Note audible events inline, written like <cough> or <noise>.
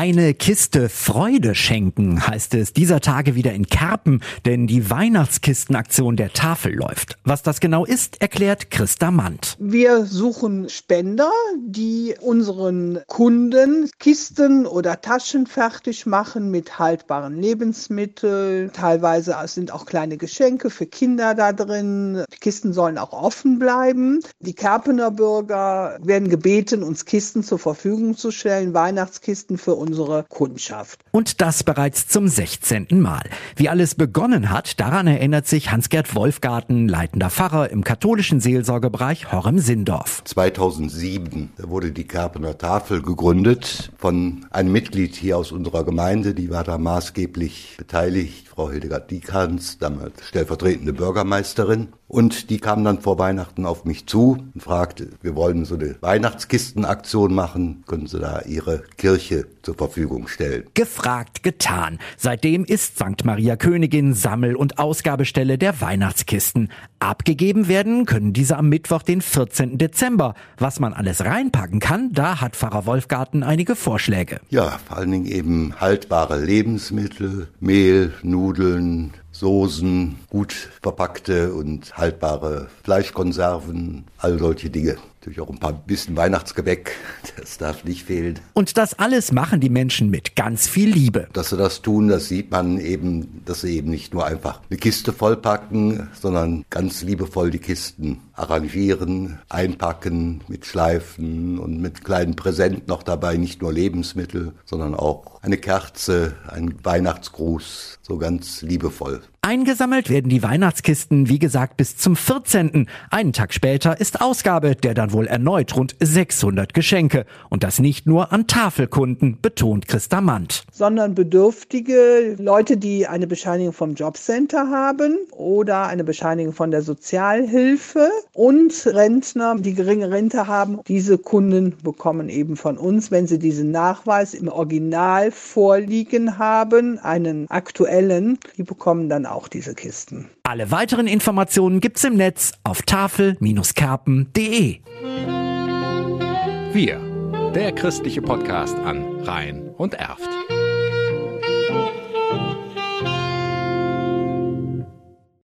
Eine Kiste Freude schenken heißt es dieser Tage wieder in Kerpen, denn die Weihnachtskistenaktion der Tafel läuft. Was das genau ist, erklärt Christa Mandt. Wir suchen Spender, die unseren Kunden Kisten oder Taschen fertig machen mit haltbaren Lebensmitteln. Teilweise sind auch kleine Geschenke für Kinder da drin. Die Kisten sollen auch offen bleiben. Die Kerpener Bürger werden gebeten, uns Kisten zur Verfügung zu stellen, Weihnachtskisten für unsere Kundschaft. Und das bereits zum 16. Mal. Wie alles begonnen hat, daran erinnert sich Hans-Gerd Wolfgarten, leitender Pfarrer im katholischen Seelsorgebereich Horem-Sindorf. 2007 wurde die Kerpener Tafel gegründet von einem Mitglied hier aus unserer Gemeinde, die war da maßgeblich beteiligt, Frau Hildegard Diekans, damals stellvertretende Bürgermeisterin. Und die kam dann vor Weihnachten auf mich zu und fragte, wir wollen so eine Weihnachtskistenaktion machen, können Sie da Ihre Kirche zur Verfügung stellen? Gefragt, getan. Seitdem ist St. Maria Königin Sammel- und Ausgabestelle der Weihnachtskisten. Abgegeben werden können diese am Mittwoch, den 14. Dezember. Was man alles reinpacken kann, da hat Pfarrer Wolfgarten einige Vorschläge. Ja, vor allen Dingen eben haltbare Lebensmittel, Mehl, Nudeln, Soßen, gut verpackte und haltbare Fleischkonserven, all solche Dinge. Natürlich auch ein paar bisschen Weihnachtsgebäck, <laughs> das darf nicht fehlen. Und das alles machen die Menschen mit ganz viel Liebe. Dass sie das tun, das sieht man eben, dass sie eben nicht nur einfach eine Kiste vollpacken, sondern ganz liebevoll die Kisten arrangieren, einpacken mit Schleifen und mit kleinen Präsenten noch dabei, nicht nur Lebensmittel, sondern auch eine Kerze, ein Weihnachtsgruß, so ganz liebevoll. Eingesammelt werden die Weihnachtskisten, wie gesagt, bis zum 14. Einen Tag später ist Ausgabe, der dann wohl erneut rund 600 Geschenke. Und das nicht nur an Tafelkunden, betont Christa Mandt. Sondern bedürftige Leute, die eine Bescheinigung vom Jobcenter haben oder eine Bescheinigung von der Sozialhilfe und Rentner, die geringe Rente haben. Diese Kunden bekommen eben von uns, wenn sie diesen Nachweis im Original vorliegen haben, einen aktuellen, die bekommen dann auch diese Kisten. Alle weiteren Informationen gibt's im Netz auf tafel-kerpen.de. Wir, der christliche Podcast an Rhein und Erft.